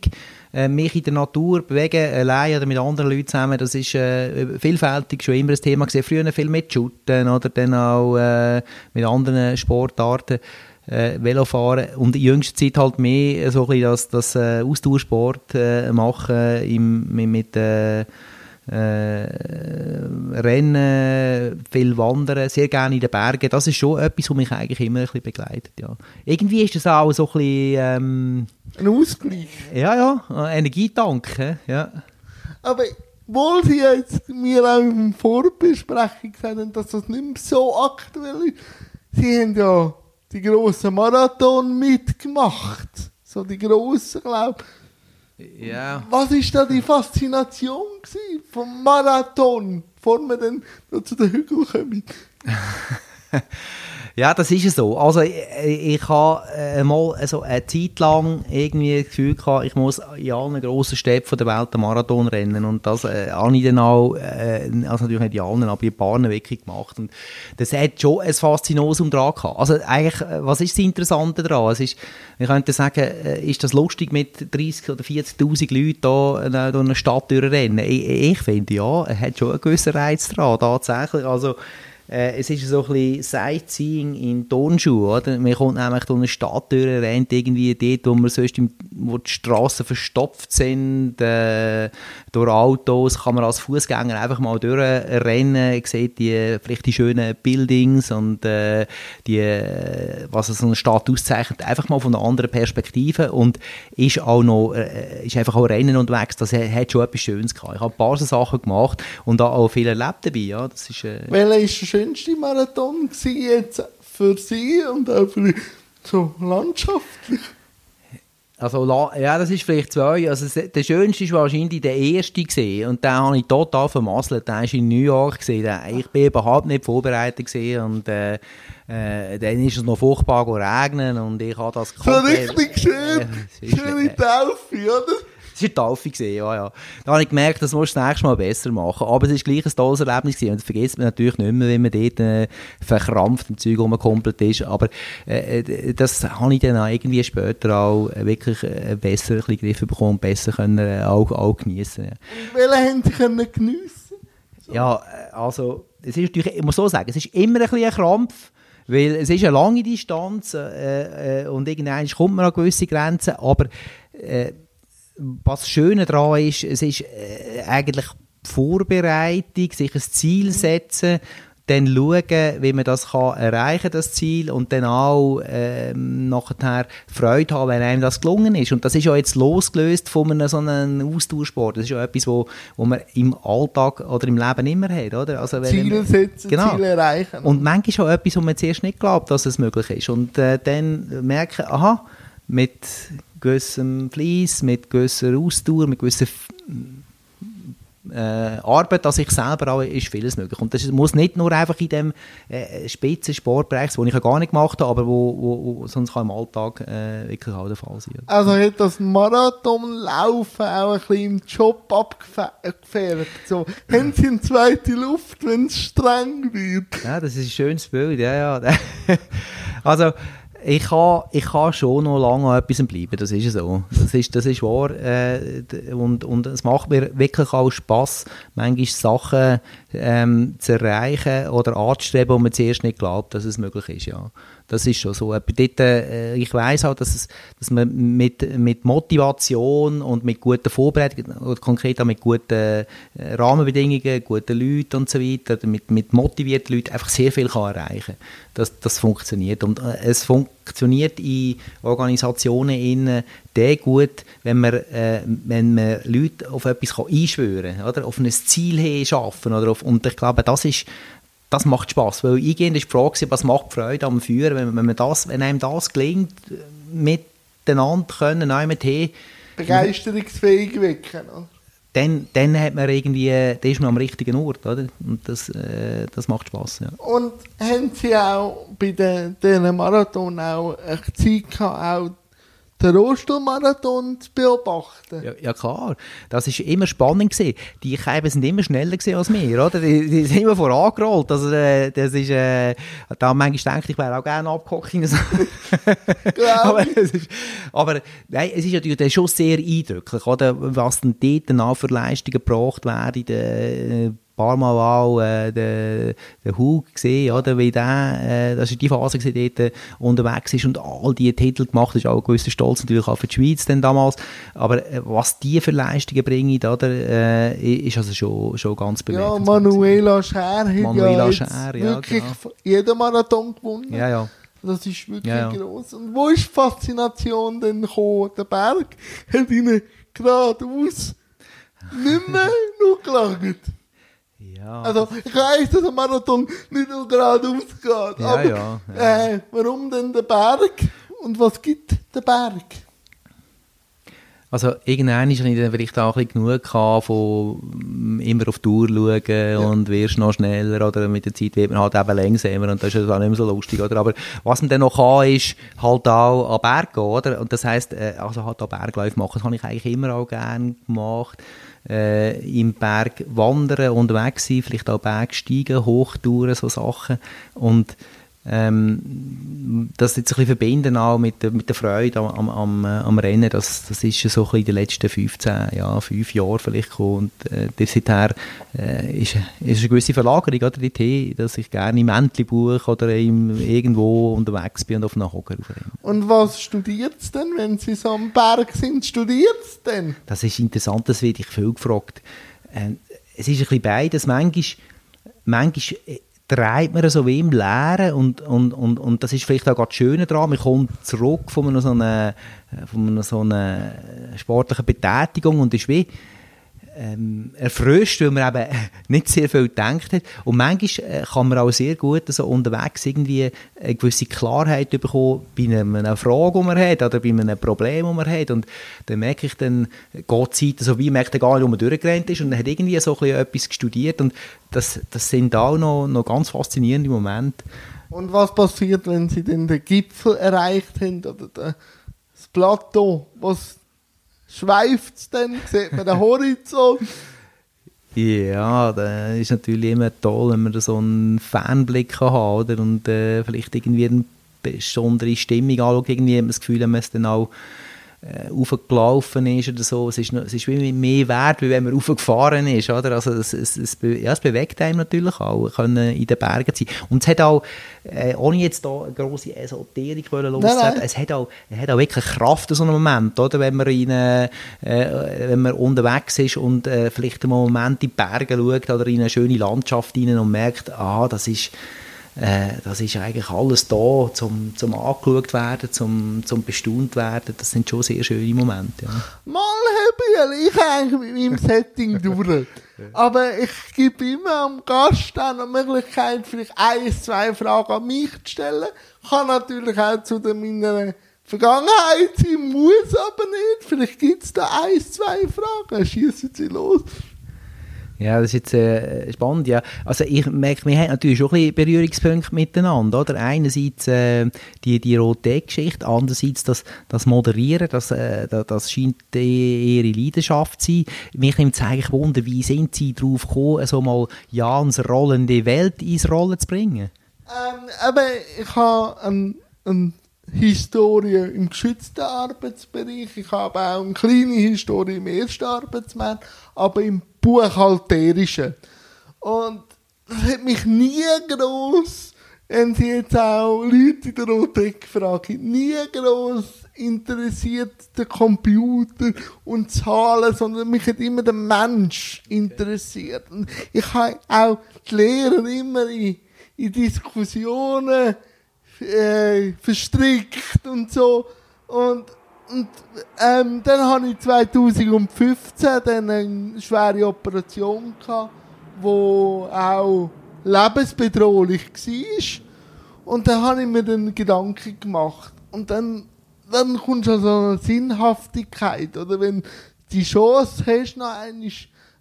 äh, mich in der Natur bewegen, allein oder mit anderen Leuten zusammen, das ist äh, vielfältig schon immer ein Thema gewesen. Früher viel mit Shooten oder dann auch äh, mit anderen Sportarten äh, Velofahren und in jüngster Zeit halt mehr so ein bisschen das, das äh, Austauschsport machen im, mit, mit Rennen, viel Wandern, sehr gerne in den Bergen. Das ist schon etwas, was mich eigentlich immer ein bisschen begleitet. Ja. Irgendwie ist das auch so ein bisschen... Ähm, ein Ausgleich. Ja, ja, Energietank. Ja. Aber obwohl Sie jetzt mir auch in der Vorbesprechung gesagt haben, dass das nicht mehr so aktuell ist, Sie haben ja die grossen Marathon mitgemacht. So die grossen, glaube Ja. Was war da die Faszination vom Marathon, bevor wir dann zu den Hügeln kommen? Ja, das ist so. Also ich, ich habe äh, mal also eine Zeit lang irgendwie das Gefühl gehabt, ich muss in allen grossen Städten der Welt einen Marathon rennen und das äh, habe ich dann auch, äh, also natürlich nicht in allen, aber in ein paar wirklich gemacht und das hat schon ein Faszinosum dran gehabt. Also eigentlich, äh, was ist das Interessante daran? Es ist, ich könnte sagen, äh, ist das lustig mit 30 oder 40'000 Leuten äh, durch eine Stadt durchrennen? Ich, ich finde, ja, es hat schon einen gewissen Reiz dran, tatsächlich. Also äh, es ist so ein bisschen Sightseeing in Tonschuh, oder? Man kommt nämlich durch eine Stadt durch, rennt irgendwie dort, wo, man sonst im, wo die Straßen verstopft sind, äh, durch Autos, kann man als Fußgänger einfach mal durchrennen, sieht die, vielleicht die schönen Buildings und äh, die, was so eine Stadt auszeichnet, einfach mal von einer anderen Perspektive und ist auch noch, äh, ist einfach auch Rennen unterwegs, das hat schon etwas Schönes gehabt. Ich habe ein paar so Sachen gemacht und auch viel erlebt dabei, ja, das ist... Äh, Welcher ist der schönste Marathon jetzt für Sie und auch für so landschaftlich? Also, ja, das ist vielleicht zwei. Also, der schönste war wahrscheinlich der erste gesehen und den habe ich total vermasselt. Der ist in New York gesehen. Ich bin überhaupt nicht vorbereitet gesehen und äh, äh, dann ist es noch furchtbar regnen und ich habe das komplett... So richtig schön, äh, schöne Taufe, oder? Es war eine Taufe, gewesen, ja, ja. Da habe ich gemerkt, das musst du das nächste Mal besser machen. Aber es war gleich ein tolles Erlebnis gewesen. und das vergisst man natürlich nicht mehr, wenn man dort äh, verkrampft im Zeug rumgekompelt ist. Aber äh, äh, das habe ich dann auch irgendwie später auch wirklich äh, besser ein bisschen Griff bekommen und besser können, äh, auch, auch geniessen. Ja. Und welche haben Sie können geniessen? So. Ja, äh, also es ist natürlich, ich muss so sagen, es ist immer ein bisschen ein Krampf, weil es ist eine lange Distanz äh, äh, und irgendwann kommt man an gewisse Grenzen, aber äh, was Schöne daran ist, es ist äh, eigentlich Vorbereitung, sich ein Ziel setzen, dann schauen, wie man das kann erreichen das Ziel und dann auch ähm, nachher Freude haben, wenn einem das gelungen ist. Und das ist ja jetzt losgelöst von einem so einem Austauschsport. Das ist ja etwas, wo, wo man im Alltag oder im Leben immer hat, oder? Also wenn Ziele setzen, genau. Ziele erreichen. Und manchmal auch etwas, wo man zuerst nicht glaubt, dass es möglich ist. Und äh, dann merken, aha, mit gewissem Fleiss, mit gewisser Ausdauer, mit gewisser äh, Arbeit an sich selber auch, ist vieles möglich. Und das muss nicht nur einfach in dem äh, Spitzensportbereich sein, den ich ja gar nicht gemacht habe, aber wo, wo, wo sonst kann im Alltag äh, wirklich auch der Fall sein. Also hat das Marathonlaufen auch ein bisschen im Job abgefährdet? So, haben Sie eine zweite Luft, wenn es streng wird? Ja, das ist ein schönes Bild, ja, ja. also, ich kann, ich kann schon noch lange an etwas bleiben, das ist so. Das ist, das ist wahr. Äh, und, und es macht mir wirklich auch Spass, manchmal Sachen ähm, zu erreichen oder anzustreben, wo man zuerst nicht glaubt, dass es möglich ist. Ja. Das ist schon so. Dort, äh, ich weiß auch, dass, es, dass man mit, mit Motivation und mit guter Vorbereitung, oder konkret auch mit guten äh, Rahmenbedingungen, guten Leuten und so weiter, mit, mit motivierten Leuten einfach sehr viel kann erreichen kann. Das, das funktioniert. Und äh, es funktioniert in Organisationen innen der gut, wenn man, äh, wenn man Leute auf etwas kann einschwören kann, oder? auf ein Ziel hin schaffen. Und ich glaube, das ist das macht Spaß, weil eingehend ist die Frage, was macht Freude am Führen, wenn, wenn, man das, wenn einem das gelingt, miteinander können, mit hey, begeisterungsfähig wecken, Dann, dann hat man irgendwie, dann ist man am richtigen Ort, oder? Und das, äh, das macht Spaß, ja. Und haben Sie auch bei den, Marathon auch Zeit gehabt, auch den Rollstuhlmarathon zu beobachten. Ja, ja, klar. Das war immer spannend gewesen. Die Käben sind immer schneller als wir, oder? Die, die sind immer vorangerollt. Also, äh, das ist, äh, da manchmal denke ich, ich wäre auch gerne abgehockt. Aber, es ist, aber nein, es ist natürlich schon sehr eindrücklich, oder? Was denn dort für Leistungen gebracht werden in paar Mal auch äh, den, den Hug gesehen, oder, wie der, äh, das ist die Phase gewesen, dort äh, unterwegs ist und all diese Titel gemacht ist, auch ein gewisser Stolz natürlich auch für die Schweiz dann damals, aber äh, was die für Leistungen bringen, oder, äh, ist also schon, schon ganz bemerkenswert. Ja, Manuela Scher hat Manuela ja, Scher, ja wirklich genau. jeden Marathon gewonnen. Ja, ja. Das ist wirklich ja, ja. groß. Und wo ist die Faszination denn gekommen? Der Berg hat ihnen geradeaus nicht mehr noch gelangt. Ja. Also ich weiß, dass ein Marathon nicht nur geradeaus geht. Ja, aber ja, ja. Äh, warum denn der Berg? Und was gibt der Berg? Also irgendwann ist ich dann vielleicht auch ein bisschen genug von mm, immer auf die Tour schauen ja. und wirst noch schneller oder mit der Zeit wird man halt eben langsamer und das ist auch nicht mehr so lustig. Oder? Aber was man dann noch kann, ist halt auch an Berg gehen. Oder? Und das heisst, äh, also halt auch Bergläufe machen, das habe ich eigentlich immer auch gerne gemacht äh, im Berg wandern, unterwegs sein, vielleicht auch Bergsteigen, Hochtouren, so Sachen. Und ähm, das jetzt ein bisschen verbinden auch mit, der, mit der Freude am, am, am Rennen, das, das ist so ein bisschen in den letzten 15, ja, fünf Jahren vielleicht gekommen. Und äh, seither äh, ist, ist eine gewisse Verlagerung, oder, die Tee, dass ich gerne im Entli buche oder im, irgendwo unterwegs bin und auf einem Hocker aufrenne. Und was studiert es denn, wenn Sie so am Berg sind? Studiert es denn? Das ist interessant, das werde ich viel gefragt. Äh, es ist ein bisschen beides. Manchmal, manchmal äh, treibt man so wie im Leeren und, und, und, und das ist vielleicht auch das Schöne daran, man kommt zurück von einer so einer, von einer so einer sportlichen Betätigung und ist wie ähm, erfrischt, weil man eben nicht sehr viel gedacht hat. Und manchmal äh, kann man auch sehr gut also unterwegs irgendwie eine gewisse Klarheit bekommen bei einer, Frage, die man hat oder bei einem Problem, das man hat. Und dann merke ich, dann geht die Zeit so wie, merkt er gar nicht, wo man durchgerannt ist und dann hat irgendwie so etwas studiert und das, das sind auch noch, noch ganz faszinierende Momente. Und was passiert, wenn Sie dann den Gipfel erreicht haben oder das Plateau, was schweift es dann, sieht man den Horizont. Ja, das ist natürlich immer toll, wenn man so einen Fanblick haben oder? und äh, vielleicht irgendwie eine besondere Stimmung anschaut. Irgendwie hat man das Gefühl, man es dann auch äh, aufgelaufen ist oder so. Es ist, noch, es ist wie mehr wert, wie wenn man aufgefahren ist, oder? Also es, es, es, ja, es bewegt einem natürlich auch, können in den Bergen sein. Und es hat auch, äh, ohne jetzt da eine grosse Esoterik loszuwerden, es hat auch, es hat auch wirklich Kraft in so einem Moment, oder? Wenn man, in, äh, wenn man unterwegs ist und äh, vielleicht einen Moment in die Berge schaut oder in eine schöne Landschaft rein und merkt, ah, das ist äh, das ist eigentlich alles da, zum, zum angeschaut werden, zum, zum bestaunt werden. Das sind schon sehr schöne Momente. Ja. Mal, Herr Bühl, ich eigentlich mit meinem Setting durch. Aber ich gebe immer am Gast dann die Möglichkeit, vielleicht ein, zwei Fragen an mich zu stellen. Kann natürlich auch zu meiner Vergangenheit sein, muss aber nicht. Vielleicht gibt es da ein, zwei Fragen. Schießen Sie los. Ja, das ist jetzt äh, spannend, ja. Also ich merke, wir haben natürlich schon ein bisschen Berührungspunkte miteinander, oder? Einerseits äh, die, die rote Geschichte, andererseits das, das Moderieren, das, äh, das scheint ihre Leidenschaft zu sein. Mich nimmt es eigentlich Wunder, wie sind Sie darauf gekommen, so mal Jans rollende Welt ins Rollen zu bringen? Ähm, aber ich habe ein, ein Historie im geschützten Arbeitsbereich. Ich habe auch eine kleine Historie im ersten Arbeitsmarkt, aber im buchhalterischen. Und das hat mich nie groß, wenn Sie jetzt auch Leute in der Rotek fragen, nie groß interessiert der Computer und Zahlen, sondern mich hat immer der Mensch interessiert. Und ich habe auch die Lehrer immer in, in Diskussionen äh, verstrickt und so. Und, und ähm, dann hatte ich 2015 dann eine schwere Operation, gehabt, wo auch lebensbedrohlich war. Und dann habe ich mir dann Gedanken gemacht. Und dann, dann kommt schon so eine Sinnhaftigkeit. Oder wenn du die Chance hast, noch einmal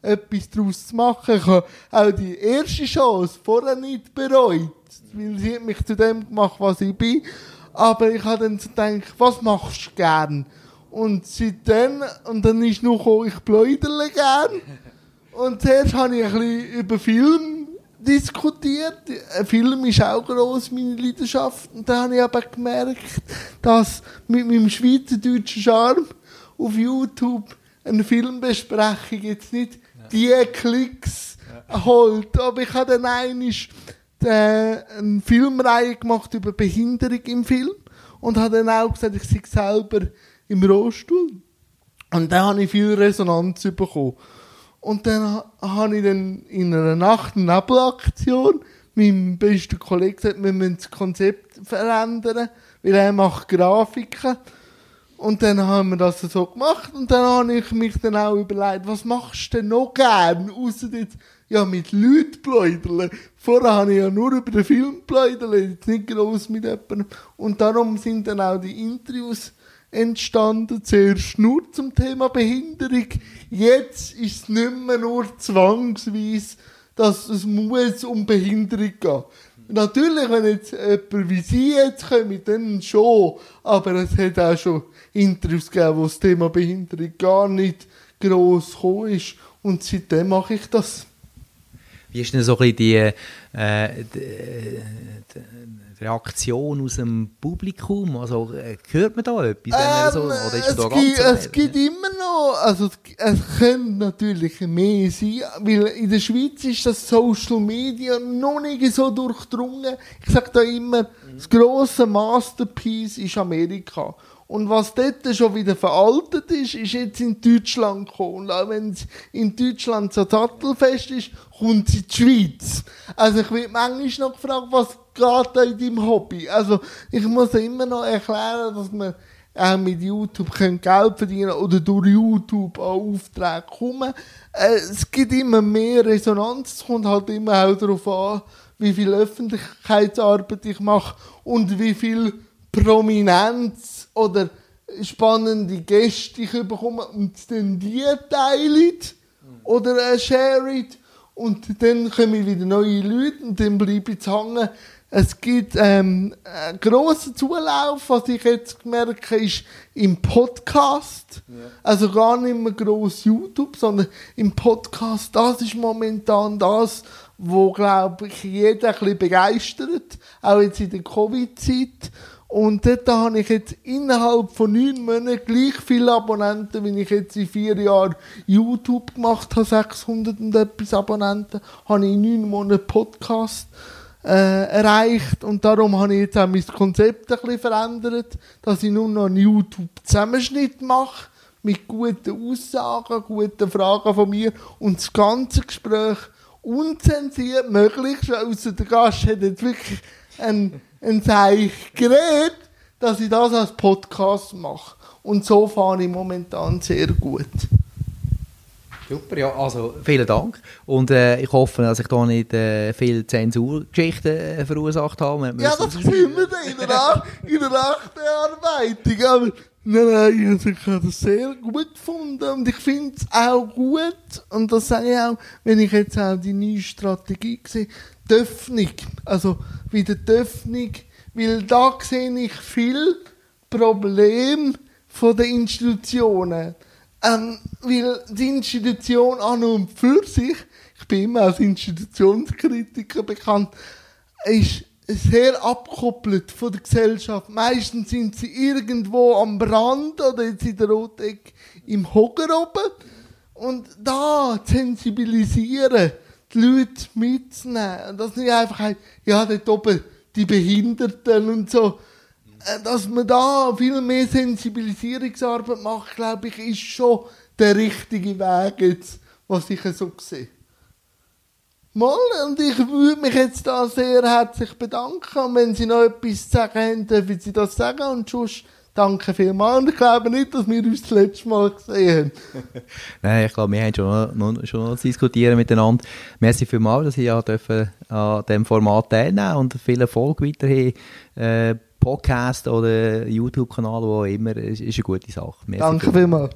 etwas daraus zu machen. Ich habe auch die erste Chance vorher nicht bereut weil sie hat mich zu dem gemacht, was ich bin. Aber ich habe dann gedacht, was machst du gern? Und seitdem, und dann ist noch gekommen, ich pläudere gern. Und zuerst habe ich ein bisschen über Film diskutiert. Ein Film ist auch gross meine Leidenschaft. Und dann habe ich aber gemerkt, dass mit meinem schweizerdeutschen Charme auf YouTube eine Filmbesprechung jetzt nicht die Klicks holt. Aber ich habe dann einmal äh, eine Filmreihe gemacht über Behinderung im Film und hat dann auch gesagt, ich sei selber im Rollstuhl. Und dann habe ich viel Resonanz bekommen. Und dann habe ich dann in einer Nacht- Nebelaktion meinem besten Kollegen gesagt, wir müssen das Konzept verändern, weil er macht Grafiken. Und dann haben wir das so gemacht und dann habe ich mich dann auch überlegt, was machst du denn noch gern, außer jetzt ja, mit Leuten pläudern. Vorher habe ich ja nur über den Film pläudert, jetzt nicht groß mit jemandem. Und darum sind dann auch die Interviews entstanden, zuerst nur zum Thema Behinderung. Jetzt ist es nicht mehr nur zwangsweise, dass es muss um Behinderung gehen. Natürlich, wenn jetzt jemand wie Sie jetzt kommen, dann schon. Aber es hat auch schon Interviews gegeben, wo das Thema Behinderung gar nicht gross gekommen ist. Und seitdem mache ich das. Wie ist denn so ein die, äh, die, die, Reaktion aus dem Publikum? Also, äh, hört man da etwas? Ähm, so, oder ist es, da gibt, es gibt immer noch, also es, es könnte natürlich mehr sein, weil in der Schweiz ist das Social Media noch nicht so durchdrungen. Ich sage da immer, das grosse Masterpiece ist Amerika. Und was dort schon wieder veraltet ist, ist jetzt in Deutschland gekommen. Und auch wenn es in Deutschland so sattelfest ist, kommt es in die Schweiz. Also ich werde manchmal noch gefragt, was geht da in deinem Hobby? Also ich muss immer noch erklären, dass man auch mit YouTube Geld verdienen oder durch YouTube an Aufträge kommen. Äh, es gibt immer mehr Resonanz, es kommt halt immer auch darauf an, wie viel Öffentlichkeitsarbeit ich mache und wie viel Prominenz oder spannende Gäste ich bekomme und dann die teilen oder äh, sharen und dann kommen wieder neue Leute und dann bleibe ich hängen. Es gibt ähm, einen grossen Zulauf, was ich jetzt merke, ist im Podcast. Ja. Also gar nicht mehr gross YouTube, sondern im Podcast. Das ist momentan das, wo, glaube ich, jeder ein bisschen begeistert. Auch jetzt in der Covid-Zeit. Und dort habe ich jetzt innerhalb von neun Monaten gleich viele Abonnenten, wie ich jetzt in vier Jahren YouTube gemacht habe, 600 und etwas Abonnenten, habe ich in neun Monaten Podcast äh, erreicht. Und darum habe ich jetzt auch mein Konzept ein bisschen verändert, dass ich nur noch einen YouTube-Zusammenschnitt mache mit guten Aussagen, guten Fragen von mir und das ganze Gespräch unzensiert möglichst, außer der Gast hat jetzt wirklich ein, ein Zeichen geredet, dass ich das als Podcast mache. Und so fahre ich momentan sehr gut. Super, ja, also vielen Dank. Und äh, ich hoffe, dass ich da nicht äh, viel Zensurgeschichten äh, verursacht habe. Ja, das sehen wir dann in der, in der Nachbearbeitung. Aber nein, nein, also ich habe das sehr gut gefunden und ich finde es auch gut. Und das sage ich auch, wenn ich jetzt auch die neue Strategie sehe, die Öffnung. Also wieder die Öffnung, weil da sehe ich viel Probleme von den Institutionen. Ähm, weil die Institution an und für sich, ich bin immer als Institutionskritiker bekannt, ist sehr abgekoppelt von der Gesellschaft. Meistens sind sie irgendwo am Brand oder jetzt in der Roteck im Hocker oben. Und da sensibilisieren, die Leute mitzunehmen. Dass nicht einfach, ja, dort oben die Behinderten und so. Äh, dass man da viel mehr Sensibilisierungsarbeit macht, glaube ich, ist schon der richtige Weg jetzt, was ich so sehe. Mal, und ich würde mich jetzt da sehr herzlich bedanken. Und wenn Sie noch etwas zu sagen haben, dürfen Sie das sagen. Und sonst danke vielmals. Und ich glaube nicht, dass wir uns das letzte Mal gesehen haben. Nein, ich glaube, wir haben schon noch, schon noch diskutieren miteinander. Merci vielmals, dass Sie ja dürfen an diesem Format teilnehmen und viel Erfolg weiterhin. Äh, Podcast oder YouTube-Kanal, wo immer, ist, ist eine gute Sache. Merci Danke vielmals.